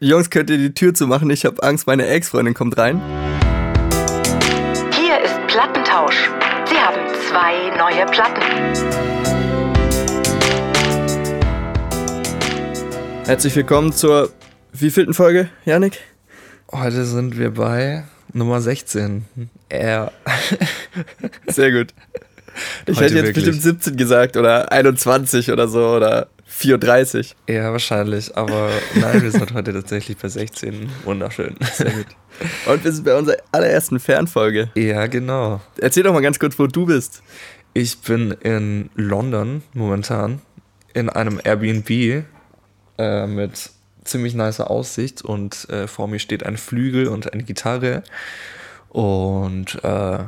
Jungs, könnt ihr die Tür zumachen? Ich habe Angst, meine Ex-Freundin kommt rein. Hier ist Plattentausch. Sie haben zwei neue Platten. Herzlich willkommen zur wievielten Folge, Janik? Heute sind wir bei Nummer 16. Er. Sehr gut. Ich Heute hätte jetzt wirklich. bestimmt 17 gesagt oder 21 oder so oder 34. Ja, wahrscheinlich, aber nein, wir sind heute tatsächlich bei 16. Wunderschön. Sehr gut. Und wir sind bei unserer allerersten Fernfolge. Ja, genau. Erzähl doch mal ganz kurz, wo du bist. Ich bin in London momentan in einem Airbnb äh, mit ziemlich nicer Aussicht und äh, vor mir steht ein Flügel und eine Gitarre. Und äh,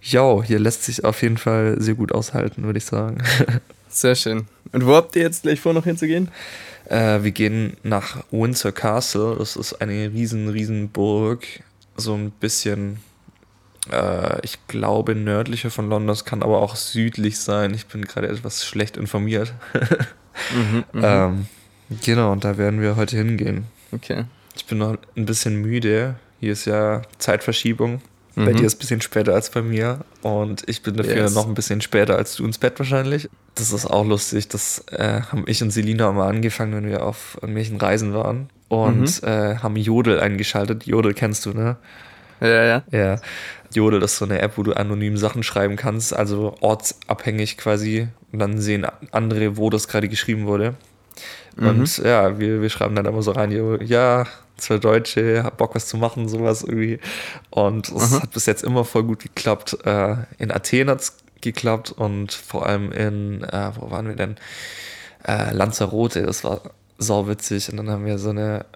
ja, hier lässt sich auf jeden Fall sehr gut aushalten, würde ich sagen. Sehr schön. Und wo habt ihr jetzt gleich vor, noch hinzugehen? Äh, wir gehen nach Windsor Castle. Das ist eine riesen, riesen Burg. So ein bisschen, äh, ich glaube, nördlicher von London. Es kann aber auch südlich sein. Ich bin gerade etwas schlecht informiert. Mhm, ähm, genau, und da werden wir heute hingehen. Okay. Ich bin noch ein bisschen müde. Hier ist ja Zeitverschiebung. Bei Mhm. dir ist es ein bisschen später als bei mir. Und ich bin dafür Yes. noch ein bisschen später als du ins Bett wahrscheinlich. Das ist auch lustig. Das äh, haben ich und Selina mal angefangen, wenn wir auf irgendwelchen Reisen waren. Und Mhm. äh, haben Jodel eingeschaltet. Jodel kennst du, ne? Ja, ja. Ja. Jodel ist so eine App, wo du anonym Sachen schreiben kannst, also ortsabhängig quasi. Und dann sehen andere, wo das gerade geschrieben wurde. Und ja, wir, wir schreiben dann immer so rein, ja, zwei Deutsche, hab Bock was zu machen, sowas irgendwie. Und es hat bis jetzt immer voll gut geklappt. Äh, in Athen hat es geklappt und vor allem in, äh, wo waren wir denn? Äh, Lanzarote, das war sauwitzig. Und dann haben wir so eine,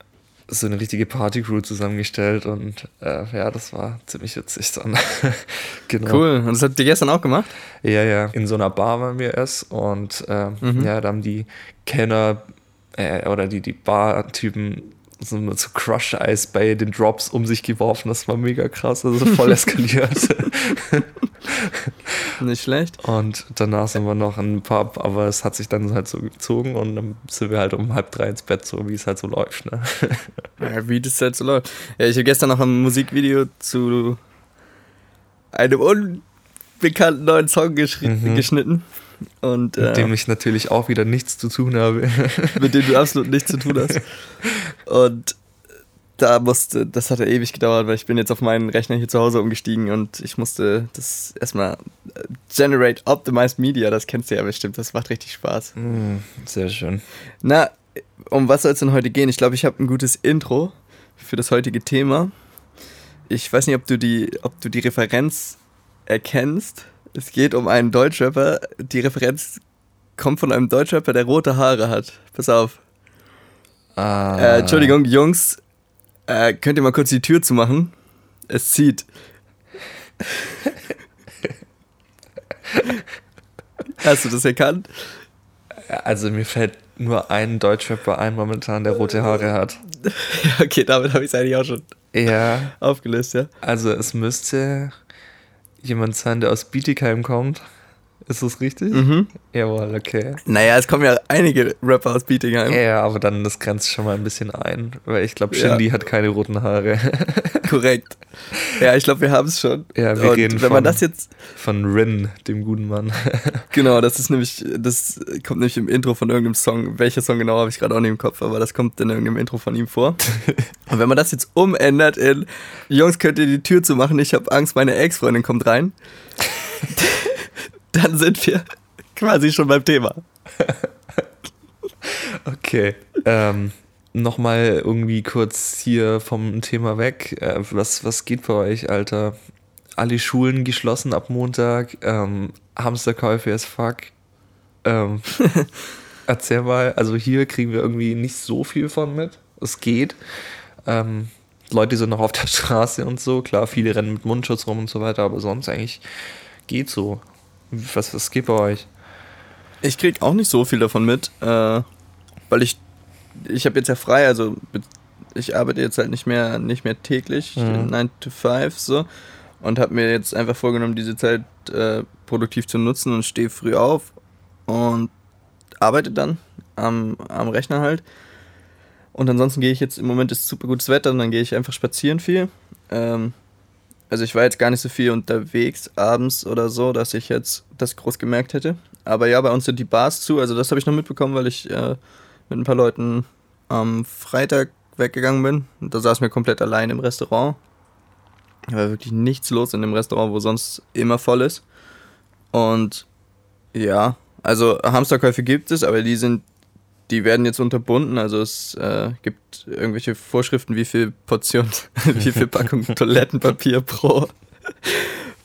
so eine richtige Partycrew zusammengestellt und äh, ja, das war ziemlich witzig dann. genau. Cool. Und das habt ihr gestern auch gemacht? Ja, ja. In so einer Bar waren wir erst und äh, ja, da haben die Kenner äh, oder die, die Bar-Typen so mit so Crush-Eis bei den Drops um sich geworfen. Das war mega krass, also voll eskaliert. Nicht schlecht. und danach sind wir noch in den Pub, aber es hat sich dann halt so gezogen und dann sind wir halt um halb drei ins Bett, so wie es halt so läuft. Ne? Ja, wie das halt so läuft. Ja, ich habe gestern noch ein Musikvideo zu einem unbekannten neuen Song Mhm. geschnitten. Und Mit äh, dem ich natürlich auch wieder nichts zu tun habe. mit dem du absolut nichts zu tun hast. Und da musste, das hat ja ewig gedauert, weil ich bin jetzt auf meinen Rechner hier zu Hause umgestiegen und ich musste das erstmal äh, Generate Optimized Media, das kennst du ja bestimmt, das macht richtig Spaß. Mm, Sehr schön. Na, um was soll es denn heute gehen? Ich glaube, ich habe ein gutes Intro für das heutige Thema. Ich weiß nicht, ob du die, ob du die Referenz erkennst. Es geht um einen Deutschrapper. Die Referenz kommt von einem Deutschrapper, der rote Haare hat. Pass auf. Ah, Äh, Entschuldigung, Jungs. Äh, könnt ihr mal kurz die Tür zumachen? Es zieht. Hast du das erkannt? Also mir fällt nur ein Deutschrapper ein momentan, der rote Haare hat. Okay, damit habe ich es eigentlich auch schon Ja, aufgelöst, ja. also es müsste jemand sein, der aus Bietigheim kommt. Ist das richtig? Mhm. Jawohl, okay. Naja, es kommen ja einige Rapper aus Bietigheim. Ja, aber dann das grenzt schon mal ein bisschen ein, weil ich glaube, Ja. Shindy hat keine roten Haare. Korrekt. Ja, ich glaube, wir haben es schon. Ja, wir Und reden wenn man von- das jetzt, Von Rin, dem guten Mann. genau, das ist nämlich, das kommt nämlich im Intro von irgendeinem Song. Welcher Song genau habe ich gerade auch nicht im Kopf, aber das kommt in irgendeinem Intro von ihm vor. Und wenn man das jetzt umändert in, Jungs, könnt ihr die Tür zumachen, ich habe Angst, meine Ex-Freundin kommt rein, dann sind wir quasi schon beim Thema. Okay. Ähm, Nochmal irgendwie kurz hier vom Thema weg. Äh, was, was geht bei euch, Alter? Alle Schulen geschlossen ab Montag. Ähm, Hamsterkäufe as fuck. Ähm, erzähl mal, also hier kriegen wir irgendwie nicht so viel von mit. Es geht. Ähm, Leute sind noch auf der Straße und so. Klar, viele rennen mit Mundschutz rum und so weiter, aber sonst eigentlich geht so. Was, was geht bei euch? Ich krieg auch nicht so viel davon mit, äh, weil ich, ich habe jetzt ja frei, also ich arbeite jetzt halt nicht mehr, nicht mehr täglich, Mhm. 9 to 5 so, und habe mir jetzt einfach vorgenommen, diese Zeit äh, produktiv zu nutzen und stehe früh auf und arbeite dann am, am Rechner halt. Und ansonsten gehe ich jetzt, im Moment ist super gutes Wetter und dann gehe ich einfach spazieren viel. Ähm, also ich war jetzt gar nicht so viel unterwegs abends oder so, dass ich jetzt das groß gemerkt hätte. Aber ja, bei uns sind die Bars zu, also das habe ich noch mitbekommen, weil ich äh, mit ein paar Leuten am Freitag weggegangen bin. Und da saß mir komplett allein im Restaurant. Da war wirklich nichts los in dem Restaurant, wo sonst immer voll ist. Und ja, also Hamsterkäufe gibt es, aber die sind, die werden jetzt unterbunden. Also es äh, gibt irgendwelche Vorschriften, wie viel Portion, wie viel Packung Toilettenpapier pro,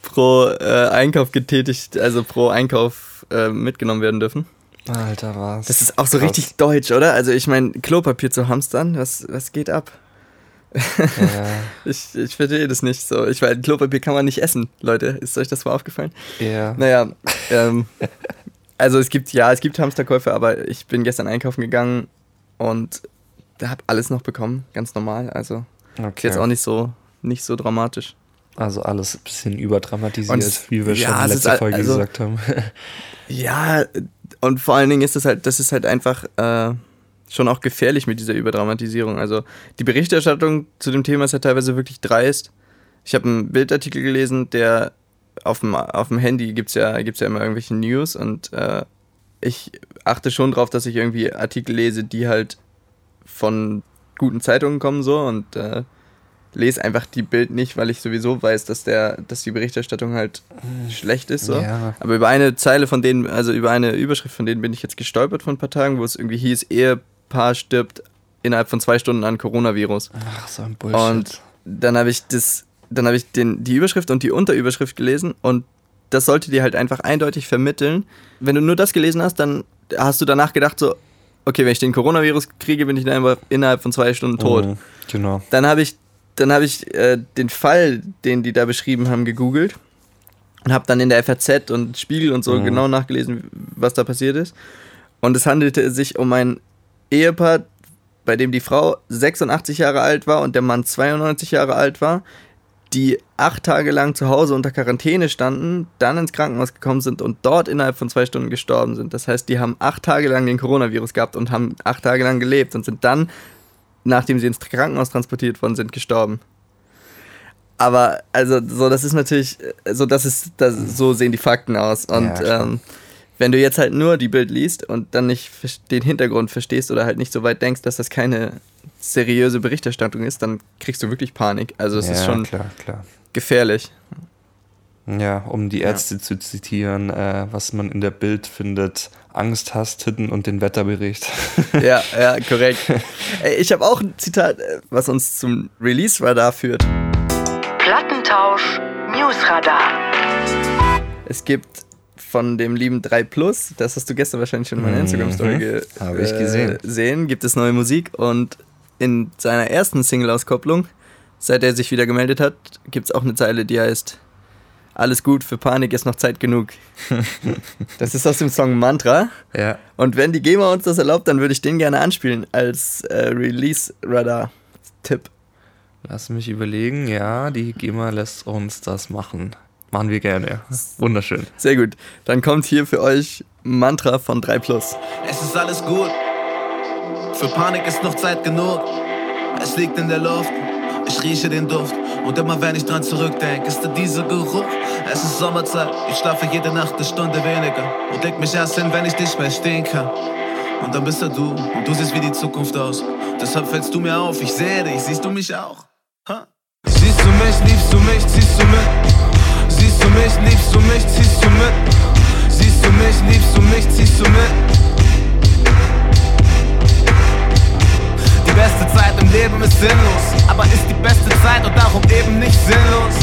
pro äh, Einkauf getätigt, also pro Einkauf äh, mitgenommen werden dürfen. Alter, was? Das ist auch so Krass. richtig deutsch, oder? Also ich meine, Klopapier zu hamstern, was, was geht ab? Ja, Ich, ich verstehe das nicht so. Ich meine, Klopapier kann man nicht essen, Leute. Ist euch das mal aufgefallen? ja. Naja, ähm, also es gibt, ja, es gibt Hamsterkäufe, aber ich bin gestern einkaufen gegangen und da habe alles noch bekommen, ganz normal. Also ist Okay. jetzt auch nicht so, nicht so dramatisch. Also alles ein bisschen überdramatisiert, es- wie wir ja, schon in ist al- Folge also- gesagt haben. Ja, und vor allen Dingen ist es halt, das ist halt einfach äh, schon auch gefährlich mit dieser Überdramatisierung. Also die Berichterstattung zu dem Thema ist ja teilweise wirklich dreist. Ich habe einen Bildartikel gelesen, der auf dem, auf dem Handy gibt es ja, gibt's ja immer irgendwelche News und äh, ich achte schon drauf, dass ich irgendwie Artikel lese, die halt von guten Zeitungen kommen so und äh, lese einfach die Bild nicht, weil ich sowieso weiß, dass der, dass die Berichterstattung halt schlecht ist so. Ja. Aber über eine Zeile von denen, also über eine Überschrift von denen bin ich jetzt gestolpert vor ein paar Tagen, wo es irgendwie hieß, Ehepaar stirbt innerhalb von zwei Stunden an Coronavirus. Ach, so ein Bullshit. Und dann habe ich das, dann habe ich den, die Überschrift und die Unterüberschrift gelesen und das sollte dir halt einfach eindeutig vermitteln. Wenn du nur das gelesen hast, dann hast du danach gedacht so, okay, wenn ich den Coronavirus kriege, bin ich dann innerhalb von zwei Stunden tot. Mhm, Genau. Dann habe ich, dann habe ich äh, den Fall, den die da beschrieben haben, gegoogelt und habe dann in der FAZ und Spiegel und so Mhm. genau nachgelesen, was da passiert ist. Und es handelte sich um ein Ehepaar, bei dem die Frau 86 Jahre alt war und der Mann 92 Jahre alt war, die acht Tage lang zu Hause unter Quarantäne standen, dann ins Krankenhaus gekommen sind und dort innerhalb von zwei Stunden gestorben sind. Das heißt, die haben acht Tage lang den Coronavirus gehabt und haben acht Tage lang gelebt und sind dann, nachdem sie ins Krankenhaus transportiert worden sind, gestorben. Aber also so, das ist natürlich, so das ist, das, so sehen die Fakten aus. Und Ja, ähm, wenn du jetzt halt nur die Bild liest und dann nicht den Hintergrund verstehst oder halt nicht so weit denkst, dass das keine seriöse Berichterstattung ist, dann kriegst du wirklich Panik. Also es ja, ist schon klar, klar. gefährlich. Ja, um die Ärzte zu zitieren, äh, was man in der Bild findet, Angst, Hass, Titten und den Wetterbericht. ja, ja, korrekt. Ey, ich habe auch ein Zitat, äh, was uns zum Release-Radar führt. Plattentausch Newsradar. Es gibt von dem lieben 3 Plus, das hast du gestern wahrscheinlich schon in meiner Mhm, Instagram-Story ich gesehen. gesehen, gibt es neue Musik und in seiner ersten Single-Auskopplung, seit er sich wieder gemeldet hat, gibt es auch eine Zeile, die heißt Alles gut, für Panik ist noch Zeit genug. das ist aus dem Song Mantra. ja. Und wenn die GEMA uns das erlaubt, dann würde ich den gerne anspielen als äh, Release-Radar-Tipp. Lass mich überlegen. Ja, die GEMA lässt uns das machen. Machen wir gerne. Wunderschön. Sehr gut. Dann kommt hier für euch Mantra von 3 Plus. Es ist alles gut. Für Panik ist noch Zeit genug. Es liegt in der Luft. Ich rieche den Duft. Und immer wenn ich dran zurückdenke, ist da dieser Geruch. Es ist Sommerzeit. Ich schlafe jede Nacht eine Stunde weniger. Und leg mich erst hin, wenn ich nicht mehr stehen kann. Und dann bist da du. Und du siehst wie die Zukunft aus. Deshalb fällst du mir auf. Ich sehe dich. Siehst du mich auch? Ha? Siehst du mich, liebst du mich, ziehst du mit. Siehst du mich, liebst du mich, ziehst du mit. Siehst du mich, liebst du mich, ziehst du mit. Ist sinnlos, aber ist die beste Zeit und darum eben nicht sinnlos.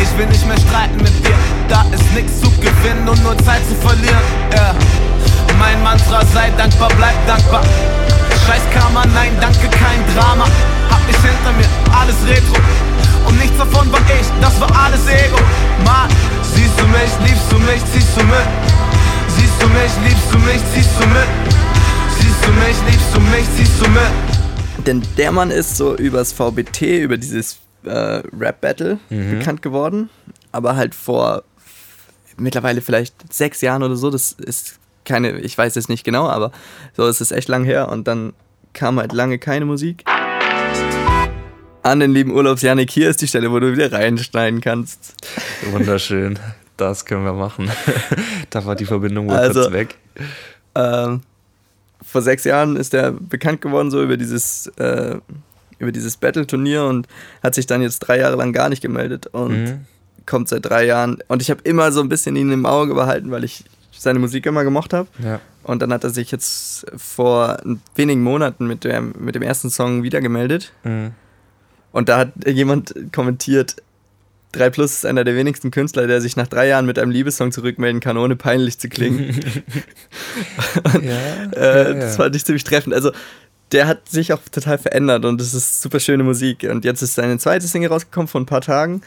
Ich will nicht mehr streiten mit dir, da ist nichts zu gewinnen und nur Zeit zu verlieren. Ja. Mein Mantra sei dankbar, bleib dankbar. Scheiß Karma, nein, danke, kein Drama. Hab mich hinter mir, alles Retro. Und nichts davon war ich, das war alles Ego. Mann, siehst du mich, liebst du mich, ziehst du mit. Siehst du mich, liebst du mich, ziehst du mit. Siehst du mich, liebst du mich, ziehst du mit. Denn der Mann ist so übers VBT, über dieses äh, Rap-Battle bekannt geworden. Aber halt vor mittlerweile vielleicht sechs Jahren oder so. Das ist keine, ich weiß es nicht genau, aber so ist es echt lang her. Und dann kam halt lange keine Musik. An den lieben Urlaubs Janik, hier ist die Stelle, wo du wieder reinschneiden kannst. Wunderschön. Das können wir machen. da war die Verbindung wohl Also- kurz weg. Ähm, vor sechs Jahren ist er bekannt geworden, so über dieses, äh, über dieses Battle-Turnier und hat sich dann jetzt drei Jahre lang gar nicht gemeldet und Mhm. kommt seit drei Jahren. Und ich habe immer so ein bisschen ihn im Auge behalten, weil ich seine Musik immer gemocht habe. Ja. Und dann hat er sich jetzt vor wenigen Monaten mit dem, mit dem ersten Song wieder gemeldet. Mhm. Und da hat jemand kommentiert, 3 Plus ist einer der wenigsten Künstler, der sich nach drei Jahren mit einem Liebessong zurückmelden kann, ohne peinlich zu klingen. Ja, Äh, ja, Das fand ich ziemlich treffend. Also, der hat sich auch total verändert und es ist super schöne Musik. Und jetzt ist seine zweite Single rausgekommen vor ein paar Tagen.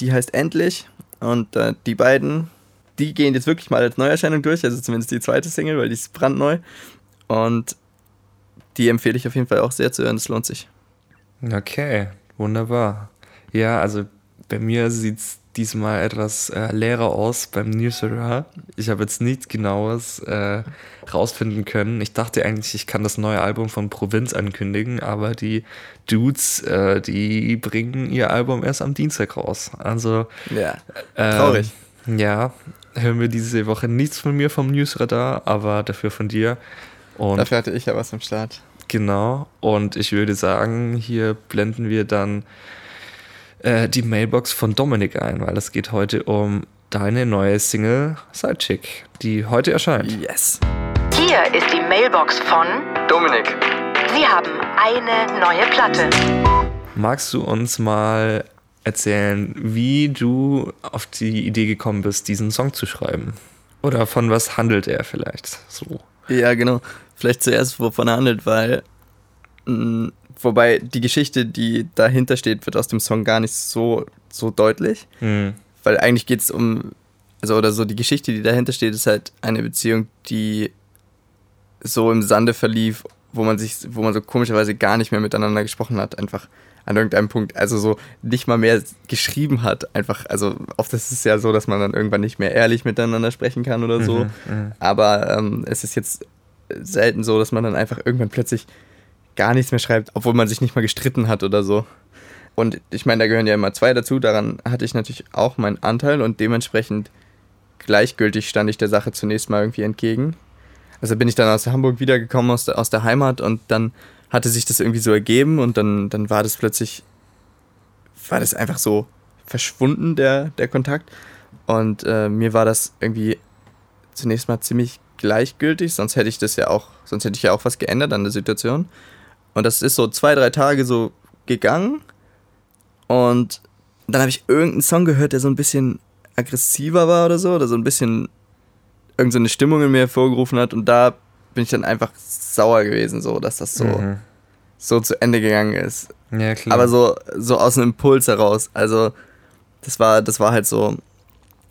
Die heißt Endlich. Und äh, die beiden, die gehen jetzt wirklich mal als Neuerscheinung durch. Also zumindest die zweite Single, weil die ist brandneu. Und die empfehle ich auf jeden Fall auch sehr zu hören. Es lohnt sich. Okay, wunderbar. Ja, also bei mir sieht es diesmal etwas äh, leerer aus beim Newsletter. Ich habe jetzt nichts Genaues äh, rausfinden können. Ich dachte eigentlich, ich kann das neue Album von Provinz ankündigen, aber die Dudes, äh, die bringen ihr Album erst am Dienstag raus. Also Ja. ähm, Traurig. Ja, hören wir diese Woche nichts von mir vom Newsletter, aber dafür von dir. Und Dafür hatte ich ja was am Start. Genau. Und ich würde sagen, hier blenden wir dann äh, die Mailbox von Dominik ein, weil es geht heute um deine neue Single Sidechick, die heute erscheint. Yes. Hier ist die Mailbox von Dominik. Sie haben eine neue Platte. Magst du uns mal erzählen, wie du auf die Idee gekommen bist, diesen Song zu schreiben? Oder von was handelt er vielleicht so? Ja, genau. Vielleicht zuerst, wovon er handelt, weil. Mh, wobei die Geschichte, die dahinter steht, wird aus dem Song gar nicht so, so deutlich. Hm. Weil eigentlich geht es um. Also, oder so, die Geschichte, die dahinter steht, ist halt eine Beziehung, die so im Sande verlief, wo man sich, wo man so komischerweise gar nicht mehr miteinander gesprochen hat, einfach an irgendeinem Punkt, also so nicht mal mehr geschrieben hat, einfach, also oft ist es ja so, dass man dann irgendwann nicht mehr ehrlich miteinander sprechen kann oder so, Mhm, mhm. aber ähm, es ist jetzt selten so, dass man dann einfach irgendwann plötzlich gar nichts mehr schreibt, obwohl man sich nicht mal gestritten hat oder so. Und ich meine, da gehören ja immer zwei dazu, daran hatte ich natürlich auch meinen Anteil und dementsprechend gleichgültig stand ich der Sache zunächst mal irgendwie entgegen. Also bin ich dann aus Hamburg wiedergekommen, aus der, aus der Heimat und dann hatte sich das irgendwie so ergeben und dann, dann war das plötzlich, war das einfach so verschwunden, der, der Kontakt. Und äh, mir war das irgendwie zunächst mal ziemlich gleichgültig, sonst hätte ich das ja auch, sonst hätte ich ja auch was geändert an der Situation. Und das ist so zwei, drei Tage so gegangen. Und dann habe ich irgendeinen Song gehört, der so ein bisschen aggressiver war oder so, oder so ein bisschen irgendeine so Stimmung in mir hervorgerufen hat. Und da bin ich dann einfach sauer gewesen, so, dass das so, Mhm. so zu Ende gegangen ist. Ja, klar. Aber so, so aus einem Impuls heraus. Also, das war, das war halt so.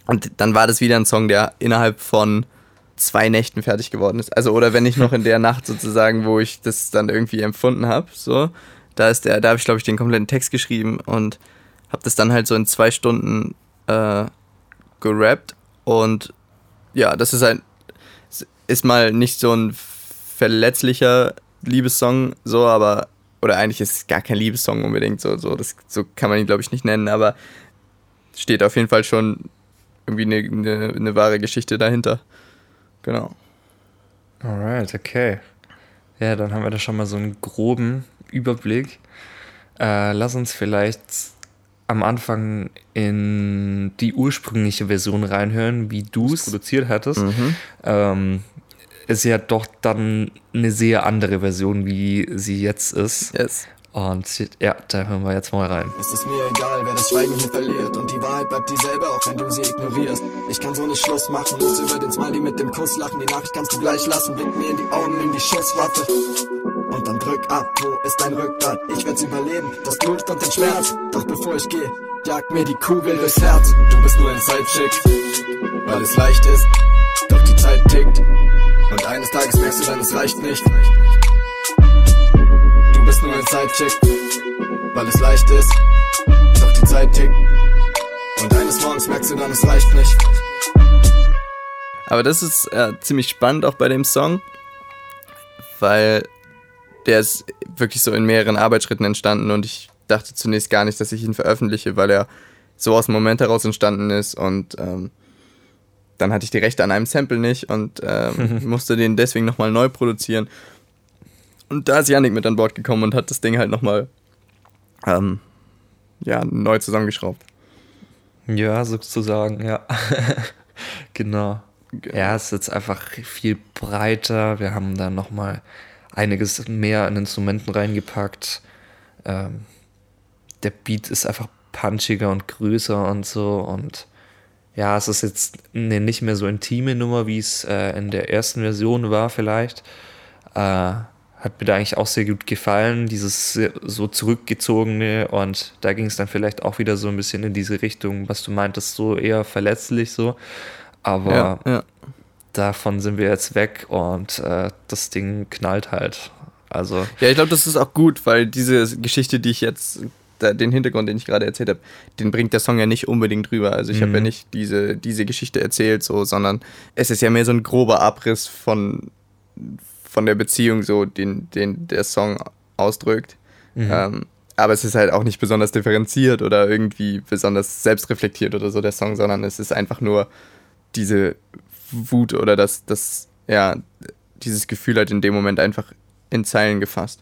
Und dann war das wieder ein Song, der innerhalb von zwei Nächten fertig geworden ist. Also, oder wenn nicht noch in der Nacht sozusagen, wo ich das dann irgendwie empfunden habe, so, da ist der, da habe ich, glaube ich, den kompletten Text geschrieben und habe das dann halt so in zwei Stunden äh, gerappt. Und ja, das ist halt, ist mal nicht so ein verletzlicher Liebessong, so, aber, oder eigentlich ist es gar kein Liebessong unbedingt, so, so, das, so kann man ihn, glaube ich, nicht nennen, aber steht auf jeden Fall schon irgendwie eine, eine, eine wahre Geschichte dahinter. Genau. Alright, okay. Ja, dann haben wir da schon mal so einen groben Überblick. Äh, lass uns vielleicht am Anfang in die ursprüngliche Version reinhören, wie du es produziert hattest. Mhm. Ähm, ist ja doch dann eine sehr andere Version, wie sie jetzt ist. Yes. Und ja, da hören wir jetzt mal rein. Es ist mir egal, wer das Schweigen hier verliert. Und die Wahrheit bleibt dieselbe, auch wenn du sie ignorierst. Ich kann so nicht Schluss machen, muss über den Smiley mit dem Kuss lachen. Die Nachricht kannst du gleich lassen, blick mir in die Augen, nimm die Schusswaffe Und dann drück ab, wo ist dein Rückgrat? Ich werd's überleben, das Blut und den Schmerz. Doch bevor ich gehe, jag mir die Kugel durchs Herz. Du bist nur ein Sidechick, weil es leicht ist. Doch die Zeit tickt. Und eines Tages merkst du dann, es reicht nicht bist nur ein Sidechick, weil es leicht ist. Doch die Zeit tickt. Und eines Morgens merkst du dann, es reicht nicht. Aber das ist äh, ziemlich spannend auch bei dem Song, weil der ist wirklich so in mehreren Arbeitsschritten entstanden und ich dachte zunächst gar nicht, dass ich ihn veröffentliche, weil er so aus dem Moment heraus entstanden ist und ähm, dann hatte ich die Rechte an einem Sample nicht und ähm, musste den deswegen nochmal neu produzieren. Und da ist Yannick mit an Bord gekommen und hat das Ding halt nochmal ähm, ja, neu zusammengeschraubt. Ja, sozusagen, ja. genau. Ja, es ist jetzt einfach viel breiter. Wir haben da nochmal einiges mehr an Instrumenten reingepackt. Ähm, der Beat ist einfach punchiger und größer und so. Und ja, es ist jetzt eine nicht mehr so intime Nummer, wie es äh, in der ersten Version war, vielleicht. Äh, hat mir da eigentlich auch sehr gut gefallen, dieses so zurückgezogene und da ging es dann vielleicht auch wieder so ein bisschen in diese Richtung, was du meintest, so eher verletzlich so. Aber Ja, ja. davon sind wir jetzt weg und äh, das Ding knallt halt. Also, Ja, ich glaube, das ist auch gut, weil diese Geschichte, die ich jetzt, den Hintergrund, den ich gerade erzählt habe, den bringt der Song ja nicht unbedingt rüber. Also ich habe ja nicht diese, diese Geschichte erzählt, so, sondern es ist ja mehr so ein grober Abriss von, von der Beziehung, so, den, den der Song ausdrückt. Ähm, aber es ist halt auch nicht besonders differenziert oder irgendwie besonders selbstreflektiert oder so, der Song, sondern es ist einfach nur diese Wut oder das, das, ja, dieses Gefühl halt in dem Moment einfach in Zeilen gefasst.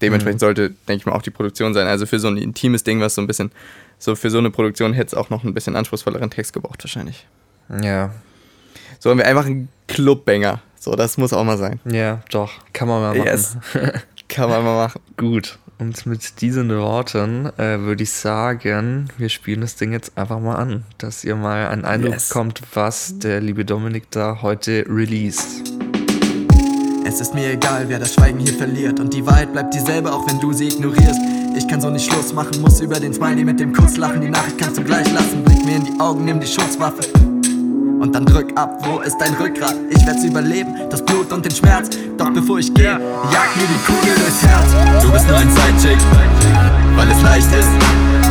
Dementsprechend sollte, denke ich mal, auch die Produktion sein. Also für so ein intimes Ding, was so ein bisschen, so für so eine Produktion hätte es auch noch ein bisschen anspruchsvolleren Text gebraucht, wahrscheinlich. ja, So haben wir einfach einen Clubbanger. So, das muss auch mal sein. ja, doch, kann man mal machen. Yes. Kann man mal machen. Gut, und mit diesen Worten äh, würde ich sagen, wir spielen das Ding jetzt einfach mal an, dass ihr mal einen Eindruck Yes. bekommt, was der liebe Dominik da heute released. Es ist mir egal, wer das Schweigen hier verliert. Und die Wahrheit bleibt dieselbe, auch wenn du sie ignorierst. Ich kann so nicht Schluss machen, muss über den Smiley mit dem Kuss lachen. Die Nachricht kannst du gleich lassen. Blick mir in die Augen, nimm die Schusswaffe. Und dann drück ab, wo ist dein Rückgrat? Ich werd's überleben, das Blut und den Schmerz. Doch bevor ich gehe, jag mir die Kugel durchs Herz. Du bist nur ein Sidechick, weil es leicht ist.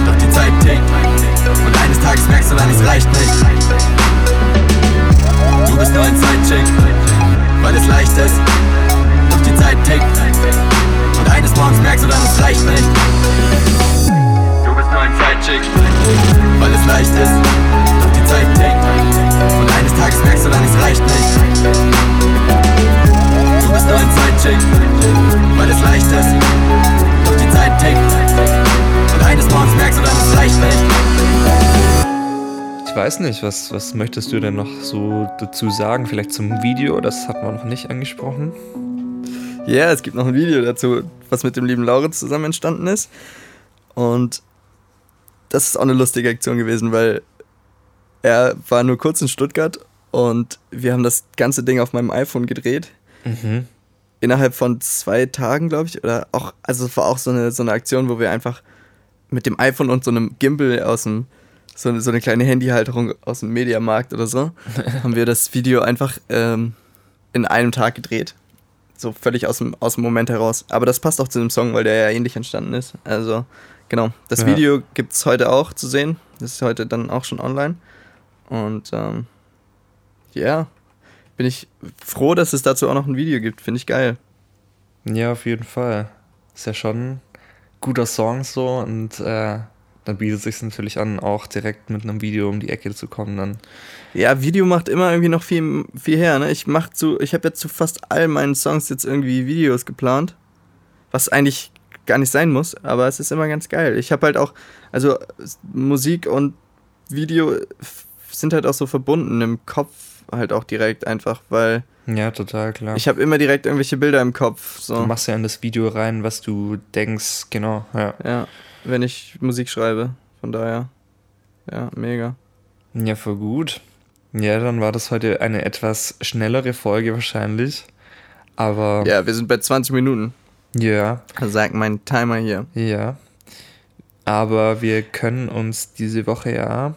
Doch die Zeit tickt. Und eines Tages merkst du dann, es reicht nicht. Du bist nur ein Sidechick, weil es leicht ist. Doch die Zeit tickt. Und eines Morgens merkst du dann, es reicht nicht. Du bist nur ein Sidechick, weil es leicht ist. Reicht nicht. Du bist nur ein Sidechick, weil es leicht ist. Doch die Zeit tickt. Und eines Morgens merkst du dann, es reicht nicht. Ich weiß nicht, was, was möchtest du denn noch so dazu sagen? Vielleicht zum Video, das hat man noch nicht angesprochen. Ja, es gibt noch ein Video dazu, was mit dem lieben Lauritz zusammen entstanden ist. Und das ist auch eine lustige Aktion gewesen, weil er war nur kurz in Stuttgart und wir haben das ganze Ding auf meinem iPhone gedreht. Innerhalb von zwei Tagen, glaube ich. Oder auch, also es war auch so eine, so eine Aktion, wo wir einfach mit dem iPhone und so einem Gimbal aus dem, so, eine- so eine kleine Handyhalterung aus dem Mediamarkt oder so, haben wir das Video einfach ähm, in einem Tag gedreht. So völlig aus dem, aus dem Moment heraus. Aber das passt auch zu dem Song, weil der ja ähnlich entstanden ist. Also, genau. Das Ja. Video gibt es heute auch zu sehen. Das ist heute dann auch schon online. Und ähm, ja, bin ich froh, dass es dazu auch noch ein Video gibt. Finde ich geil. Ja, auf jeden Fall. Ist ja schon ein guter Song so und äh, dann bietet es sich natürlich an, auch direkt mit einem Video um die Ecke zu kommen dann. Ja, Video macht immer irgendwie noch viel, viel her. Ne? Ich mach zu, ich habe jetzt zu fast all meinen Songs jetzt irgendwie Videos geplant, was eigentlich gar nicht sein muss, aber es ist immer ganz geil. Ich habe halt auch, also Musik und Video sind halt auch so verbunden im Kopf halt auch direkt einfach, weil Ja, total klar. ich habe immer direkt irgendwelche Bilder im Kopf. du So, machst ja in das Video rein, was du denkst, genau, ja. ja, wenn ich Musik schreibe. Von daher, ja, mega. Ja, voll gut. Ja, dann war das heute eine etwas schnellere Folge wahrscheinlich. Aber Ja, wir sind bei 20 Minuten. ja, Sagt mein Timer hier. ja. Aber wir können uns diese Woche ja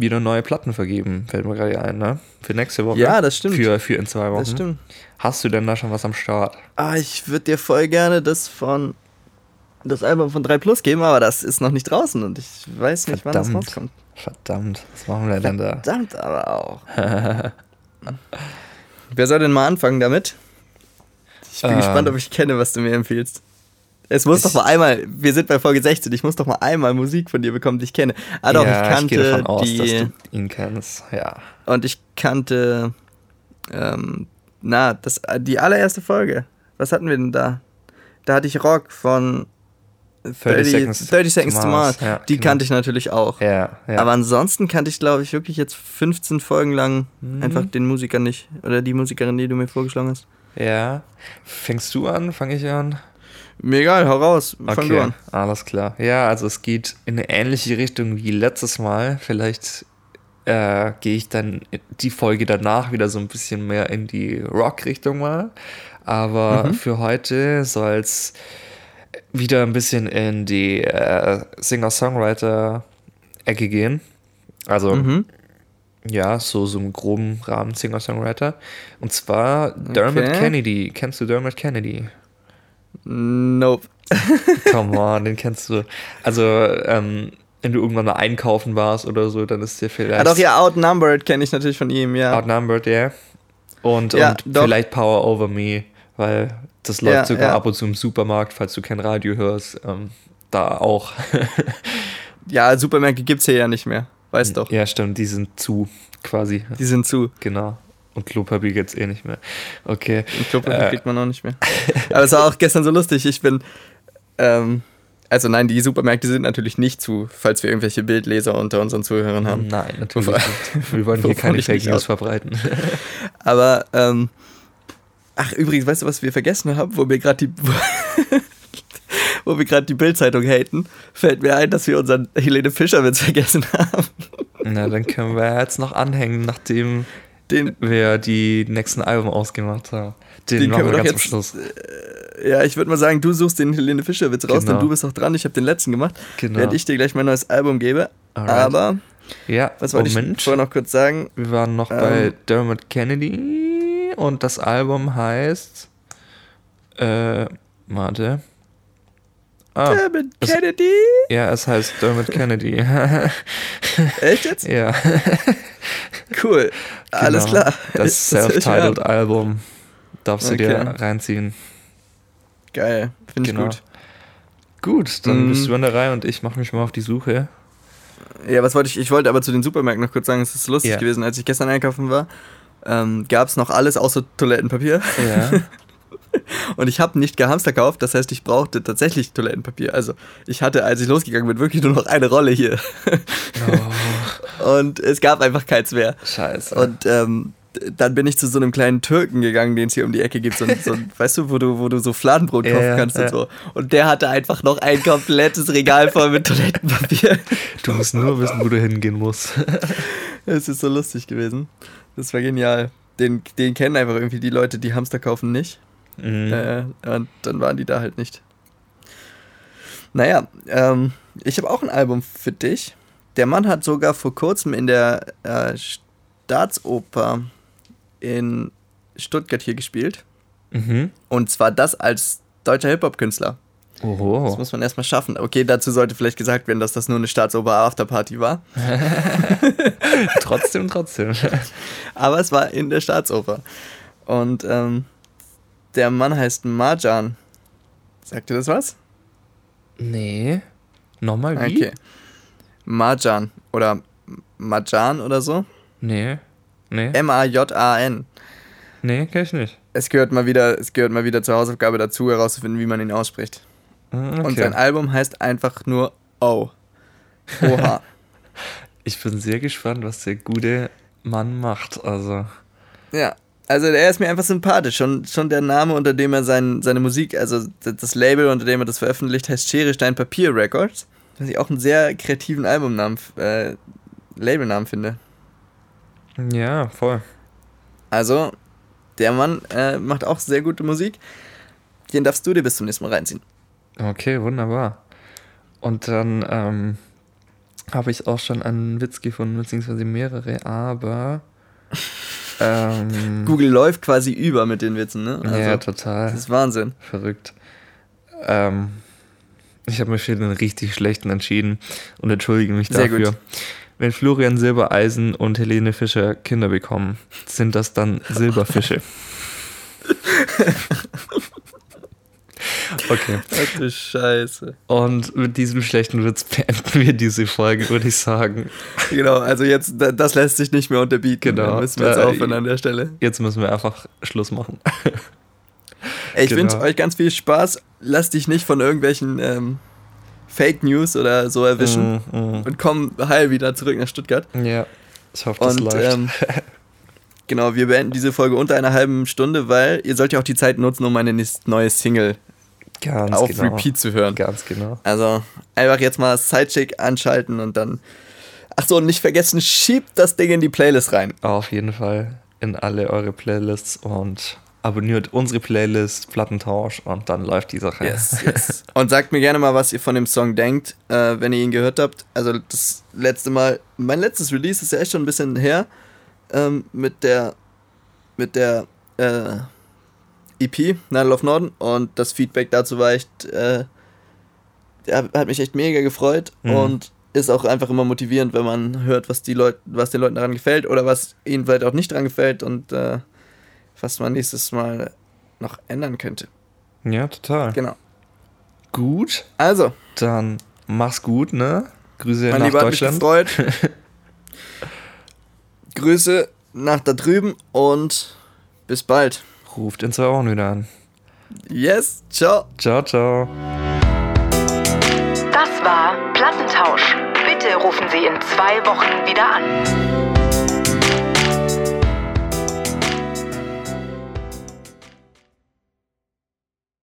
wieder neue Platten vergeben, fällt mir gerade ein, ne? Für nächste Woche. Ja, das stimmt. Für, für in zwei Wochen. Das stimmt. Hast du denn da schon was am Start? Ah, ich würde dir voll gerne das von das Album von 3 Plus geben, aber das ist noch nicht draußen und ich weiß nicht, wann das Verdammt. rauskommt. Verdammt, was machen wir denn da? Verdammt aber auch. Wer soll denn mal anfangen damit? Ich bin Ähm. gespannt, ob ich kenne, was du mir empfiehlst. Es muss doch mal einmal, wir sind bei Folge 16, ich muss doch mal einmal Musik von dir bekommen, die ich kenne. Ah doch, ja, ich kannte gehe davon aus, dass die du ihn kennst. Ja. und ich kannte ähm, na, das, die allererste Folge. Was hatten wir denn da? Da hatte ich Rock von 30, 30 30 Seconds, to Mars. Ja, die genau. kannte ich natürlich auch. Ja, ja. Aber ansonsten kannte ich, glaube ich, wirklich jetzt 15 Folgen lang Mhm. einfach den Musiker nicht. Oder die Musikerin, die du mir vorgeschlagen hast. ja. Fängst du an? Fange ich an? Mir egal, hau raus. Fang du an. alles klar. Ja, also es geht in eine ähnliche Richtung wie letztes Mal. Vielleicht äh, gehe ich dann die Folge danach wieder so ein bisschen mehr in die Rock-Richtung mal. Aber Mhm. für heute soll es wieder ein bisschen in die äh, Singer-Songwriter-Ecke gehen. Also Mhm. ja, so, so im groben Rahmen Singer-Songwriter. Und zwar Dermot Okay. Kennedy. Kennst du Dermot Kennedy? Nope. Come on, den kennst du. Also, ähm, wenn du irgendwann mal einkaufen warst oder so, dann ist dir vielleicht Ah, doch, ja, Outnumbered kenne ich natürlich von ihm, ja. Outnumbered, ja. Und, Ja, und doch. vielleicht Power Over Me, weil das läuft Ja, sogar ja. ab und zu im Supermarkt, falls du kein Radio hörst. Ähm, da auch. Ja, Supermärkte gibt's hier ja nicht mehr. Weißt doch. ja, stimmt, die sind zu, quasi. Die sind zu. Genau. Und Klopapier gibt's eh nicht mehr. Okay. Und Klopapier Äh. kriegt man auch nicht mehr. Aber es war auch gestern so lustig. Ich bin. Ähm, also nein, die Supermärkte sind natürlich nicht zu, falls wir irgendwelche Bildleser unter unseren Zuhörern haben. Nein, natürlich Wovon- nicht. Wir wollen hier keine Fake News verbreiten. Aber, ähm, ach übrigens, weißt du, was wir vergessen haben, wo wir gerade die, wo wir gerade die Bildzeitung haten, fällt mir ein, dass wir unseren Helene Fischer-Witz vergessen haben. Na, dann können wir jetzt noch anhängen, nachdem Den, wir die nächsten Alben ausgemacht haben. Den, Den machen wir wir ganz doch zum Schluss. ja, ich würde mal sagen, du suchst den Helene Fischer-Witz raus, Genau. denn du bist auch dran. Ich habe den letzten gemacht, Genau. während ich dir gleich mein neues Album gebe. Alright. Aber, Ja, was wollte Moment. ich vorher noch kurz sagen? wir waren noch bei Ähm. Dermot Kennedy und das Album heißt. Äh, warte. Ah, David es- Kennedy? ja, es heißt Dermot Kennedy. Echt jetzt? ja, Cool. Alles genau. klar. Das ich. Self-Titled Album. Darfst du dir Okay. reinziehen. Geil, finde ich Genau. gut. Gut, dann Mm. bist du an der Reihe und ich mache mich mal auf die Suche. Ja, was wollte ich? Ich wollte aber zu den Supermärkten noch kurz sagen, es ist lustig Ja. gewesen, als ich gestern einkaufen war. Ähm, Gab es noch alles außer Toilettenpapier. Ja. Und ich habe nicht gehamster gekauft, das heißt, ich brauchte tatsächlich Toilettenpapier. Also, ich hatte, als ich losgegangen bin, wirklich nur noch eine Rolle hier. Oh, Und es gab einfach keins mehr. scheiße. Und ähm, dann bin ich zu so einem kleinen Türken gegangen, den es hier um die Ecke gibt. So, so, weißt du, wo du, wo du so Fladenbrot kaufen ja, kannst ja. und so. Und der hatte einfach noch ein komplettes Regal voll mit Toilettenpapier. du musst nur wissen, wo du hingehen musst. Es ist so lustig gewesen. Das war genial. Den, den kennen einfach irgendwie die Leute, die Hamster kaufen, nicht. Mhm. Äh, und dann waren die da halt nicht. Naja, ähm, ich habe auch ein Album für dich. Der Mann hat sogar vor kurzem in der äh, Staatsoper in Stuttgart hier gespielt. Mhm. Und zwar das als deutscher Hip-Hop-Künstler. Das Oho. muss man erstmal schaffen. Okay, dazu sollte vielleicht gesagt werden, dass das nur eine Staatsoper Afterparty war. trotzdem, trotzdem. Aber es war in der Staatsoper. Und ähm, der Mann heißt Marjan. Sagt dir das was? Nee. Nochmal wie? Okay. Marjan oder Marjan oder so. Nee. Nee. M-A-J-A-N. Nee, kenn ich nicht. Es gehört mal wieder, es gehört mal wieder zur Hausaufgabe dazu, herauszufinden, wie man ihn ausspricht. Und Okay. sein Album heißt einfach nur O. Oha. Ich bin sehr gespannt, was der gute Mann macht. Also. ja. Also er ist mir einfach sympathisch. Schon, schon der Name, unter dem er sein, seine Musik, also das Label, unter dem er das veröffentlicht, heißt Schere Stein Papier Records. Was ich auch einen sehr kreativen Albumnamen, äh, Labelnamen finde. Ja, voll. Also, der Mann äh, macht auch sehr gute Musik. Den darfst du dir bis zum nächsten Mal reinziehen. Okay, wunderbar. Und dann ähm, habe ich auch schon einen Witz gefunden, beziehungsweise mehrere, aber. Ähm, Google läuft quasi über mit den Witzen, ne? Also, ja, total. das ist Wahnsinn. Verrückt. Ähm, ich habe mich für den richtig schlechten entschieden und entschuldige mich Sehr dafür. gut. Wenn Florian Silbereisen und Helene Fischer Kinder bekommen, sind das dann Silberfische. Okay. Ach du Scheiße. Und mit diesem schlechten Witz beenden wir diese Folge, würde ich sagen. Genau, also jetzt, da- das lässt sich nicht mehr unterbieten. Genau. Dann müssen wir jetzt Äh, aufhören an der Stelle. Jetzt müssen wir einfach Schluss machen. Ey, ich genau. wünsche euch ganz viel Spaß. Lass dich nicht von irgendwelchen ähm, Fake News oder so erwischen. Mm, Und komm heil wieder zurück nach Stuttgart. mm. Ja, ich hoffe, das Und läuft. ähm, genau, wir beenden diese Folge unter einer halben Stunde, weil ihr sollt ja auch die Zeit nutzen, um meine nächste neue Single Ganz auf genau. Repeat zu hören. Ganz genau. Also einfach jetzt mal Sidechick anschalten und dann. Ach so, und nicht vergessen, schiebt das Ding in die Playlist rein. Auf jeden Fall in alle eure Playlists und abonniert unsere Playlist, Plattentausch und dann läuft die Sache. Yes, yes. Und sagt mir gerne mal, was ihr von dem Song denkt, äh, wenn ihr ihn gehört habt. Also das letzte Mal, mein letztes Release ist ja echt schon ein bisschen her ähm, mit der mit der äh, EP Nadel of Norden und das Feedback dazu war echt, äh, hat mich echt mega gefreut Mhm. und ist auch einfach immer motivierend, wenn man hört, was die Leute, was den Leuten daran gefällt oder was ihnen vielleicht auch nicht daran gefällt und äh, was man nächstes Mal noch ändern könnte. Ja, total. Genau. Gut, Also, dann mach's gut, ne? Grüße Mein nach Lieber, hat mich Deutschland. gefreut. Grüße nach da drüben und bis bald. Ruft in zwei Wochen wieder an. Yes, ciao. Ciao, ciao. Das war Plattentausch. Bitte rufen Sie in zwei Wochen wieder an.